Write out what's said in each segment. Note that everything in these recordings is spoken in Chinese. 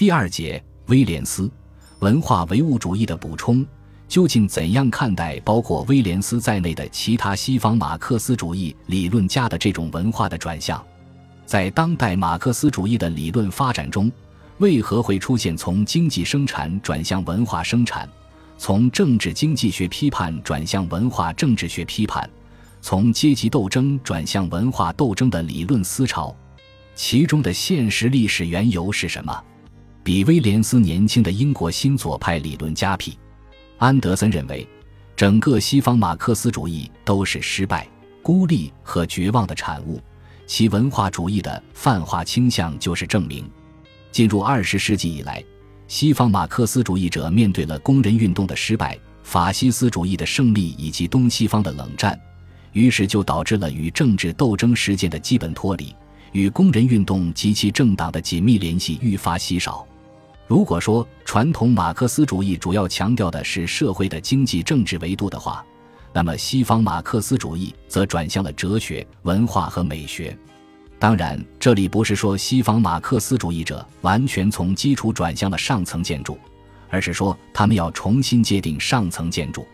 第二节，威廉斯文化唯物主义的补充。究竟怎样看待包括威廉斯在内的其他西方马克思主义理论家的这种文化的转向？在当代马克思主义的理论发展中，为何会出现从经济生产转向文化生产，从政治经济学批判转向文化政治学批判，从阶级斗争转向文化斗争的理论思潮？其中的现实历史缘由是什么？比威廉斯年轻的英国新左派理论家 P。安德森认为，整个西方马克思主义都是失败、孤立和绝望的产物，其文化主义的泛化倾向就是证明。进入二十世纪以来，西方马克思主义者面对了工人运动的失败、法西斯主义的胜利以及东西方的冷战，于是就导致了与政治斗争实践的基本脱离，与工人运动及其政党的紧密联系愈发稀少。如果说传统马克思主义主要强调的是社会的经济政治维度的话，那么西方马克思主义则转向了哲学、文化和美学。当然，这里不是说西方马克思主义者完全从基础转向了上层建筑，而是说他们要重新界定上层建筑。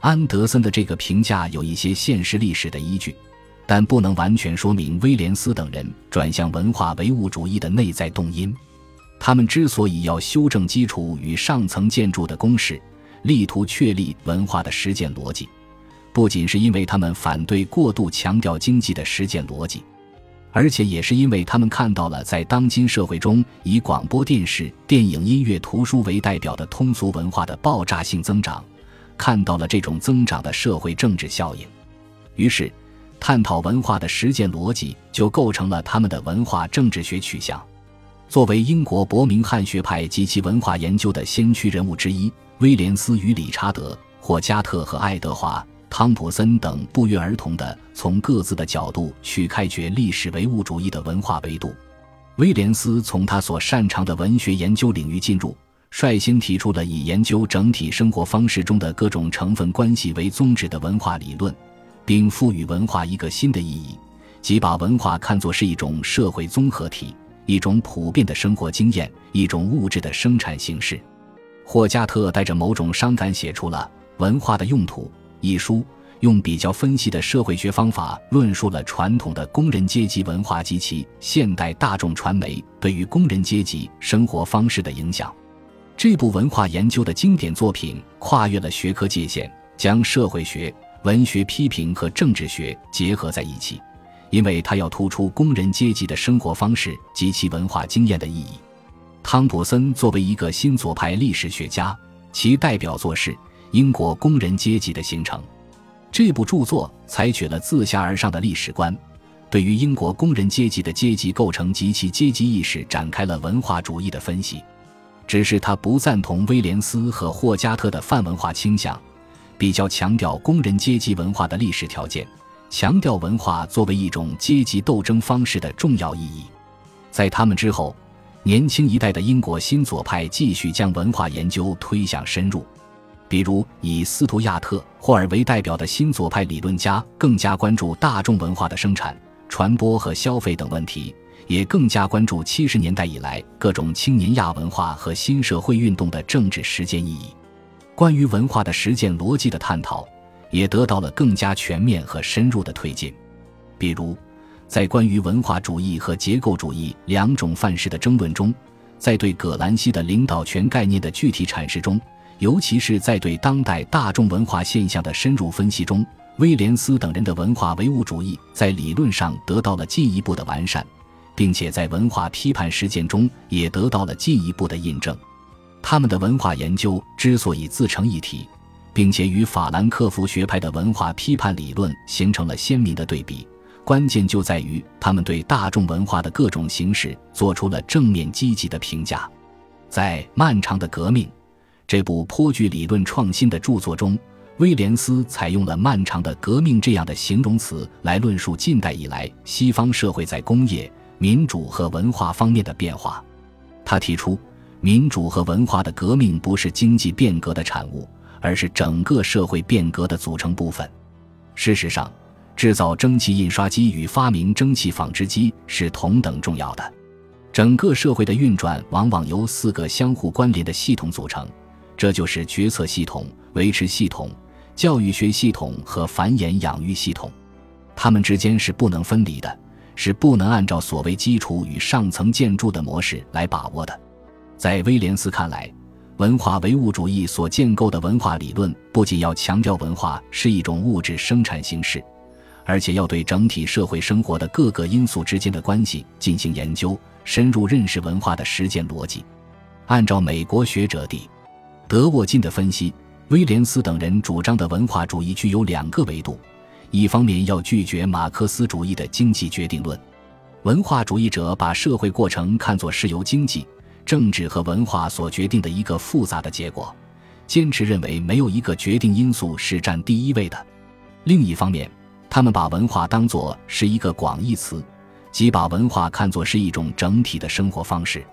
安德森的这个评价有一些现实历史的依据，但不能完全说明威廉斯等人转向文化唯物主义的内在动因。他们之所以要修正基础与上层建筑的公式，力图确立文化的实践逻辑，不仅是因为他们反对过度强调经济的实践逻辑，而且也是因为他们看到了在当今社会中以广播电视、电影、音乐、图书为代表的通俗文化的爆炸性增长，看到了这种增长的社会政治效应，于是，探讨文化的实践逻辑就构成了他们的文化政治学取向。作为英国伯明翰学派及其文化研究的先驱人物之一，威廉斯与理查德·霍加特和爱德华·汤普森等不约而同地从各自的角度去开掘历史唯物主义的文化维度。威廉斯从他所擅长的文学研究领域进入，率先提出了以研究整体生活方式中的各种成分关系为宗旨的文化理论，并赋予文化一个新的意义，即把文化看作是一种社会综合体。一种普遍的生活经验，一种物质的生产形式。霍加特带着某种伤感写出了《文化的用途》一书，用比较分析的社会学方法论述了传统的工人阶级文化及其现代大众传媒对于工人阶级生活方式的影响。这部文化研究的经典作品跨越了学科界限，将社会学、文学批评和政治学结合在一起。因为他要突出工人阶级的生活方式及其文化经验的意义。汤普森作为一个新左派历史学家，其代表作是《英国工人阶级的形成》。这部著作采取了自下而上的历史观，对于英国工人阶级的阶级构成及其阶级意识展开了文化主义的分析。只是他不赞同威廉斯和霍加特的泛文化倾向，比较强调工人阶级文化的历史条件。强调文化作为一种阶级斗争方式的重要意义，在他们之后，年轻一代的英国新左派继续将文化研究推向深入。比如，以斯图亚特·霍尔为代表的新左派理论家更加关注大众文化的生产、传播和消费等问题，也更加关注七十年代以来各种青年亚文化和新社会运动的政治实践意义。关于文化的实践逻辑的探讨。也得到了更加全面和深入的推进，比如，在关于文化主义和结构主义两种范式的争论中，在对葛兰西的领导权概念的具体阐释中，尤其是在对当代大众文化现象的深入分析中，威廉斯等人的文化唯物主义在理论上得到了进一步的完善，并且在文化批判实践中也得到了进一步的印证。他们的文化研究之所以自成一体。并且与法兰克福学派的文化批判理论形成了鲜明的对比，关键就在于他们对大众文化的各种形式做出了正面积极的评价。在《漫长的革命》这部颇具理论创新的著作中，威廉斯采用了“漫长的革命”这样的形容词来论述近代以来西方社会在工业、民主和文化方面的变化。他提出，民主和文化的革命不是经济变革的产物。而是整个社会变革的组成部分。事实上，制造蒸汽印刷机与发明蒸汽纺织机是同等重要的。整个社会的运转往往由四个相互关联的系统组成，这就是决策系统、维持系统、教育学系统和繁衍养育系统。它们之间是不能分离的，是不能按照所谓基础与上层建筑的模式来把握的。在威廉斯看来，文化唯物主义所建构的文化理论不仅要强调文化是一种物质生产形式。而且要对整体社会生活的各个因素之间的关系进行研究，深入认识文化的实践逻辑。按照美国学者蒂德沃金的分析，威廉斯等人主张的文化主义具有两个维度：一方面要拒绝马克思主义的经济决定论，文化主义者把社会过程看作是由经济、政治和文化所决定的一个复杂的结果，坚持认为没有一个决定因素是占第一位的；另一方面，他们把文化当作是一个广义词，即把文化看作是一种整体的生活方式。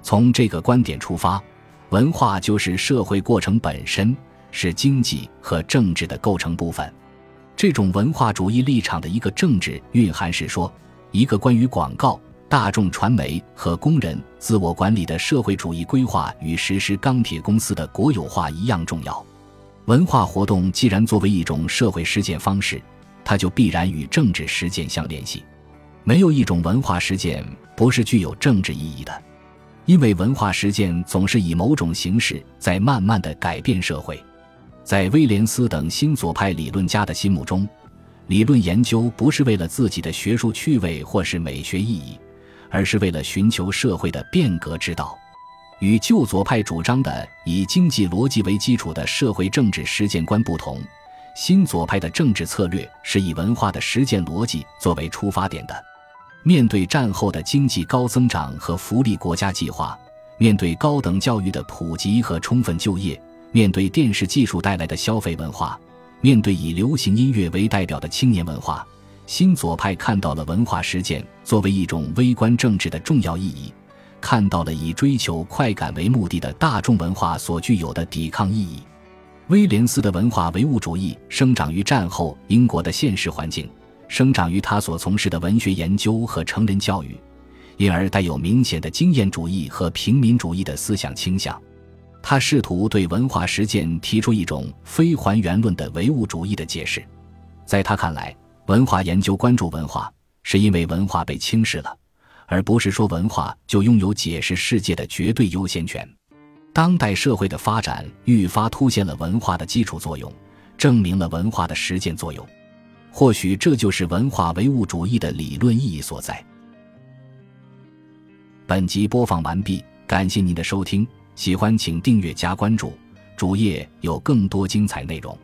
从这个观点出发，文化就是社会过程本身，是经济和政治的构成部分。这种文化主义立场的一个政治蕴含是说，一个关于广告、大众传媒和工人自我管理的社会主义规划与实施钢铁公司的国有化一样重要。文化活动既然作为一种社会实践方式，它就必然与政治实践相联系，没有一种文化实践不是具有政治意义的，因为文化实践总是以某种形式在慢慢的改变社会。在威廉斯等新左派理论家的心目中，理论研究不是为了自己的学术趣味或是美学意义，而是为了寻求社会的变革之道。与旧左派主张的以经济逻辑为基础的社会政治实践观不同。新左派的政治策略是以文化的实践逻辑作为出发点的。面对战后的经济高增长和福利国家计划，面对高等教育的普及和充分就业，面对电视技术带来的消费文化，面对以流行音乐为代表的青年文化，新左派看到了文化实践作为一种微观政治的重要意义，看到了以追求快感为目的的大众文化所具有的抵抗意义。威廉斯的文化唯物主义生长于战后英国的现实环境，生长于他所从事的文学研究和成人教育，因而带有明显的经验主义和平民主义的思想倾向。他试图对文化实践提出一种非还原论的唯物主义的解释。在他看来，文化研究关注文化，是因为文化被轻视了，而不是说文化就拥有解释世界的绝对优先权。当代社会的发展愈发凸显了文化的基础作用，证明了文化的实践作用。或许这就是文化唯物主义的理论意义所在。本集播放完毕，感谢您的收听，喜欢请订阅加关注，主页有更多精彩内容。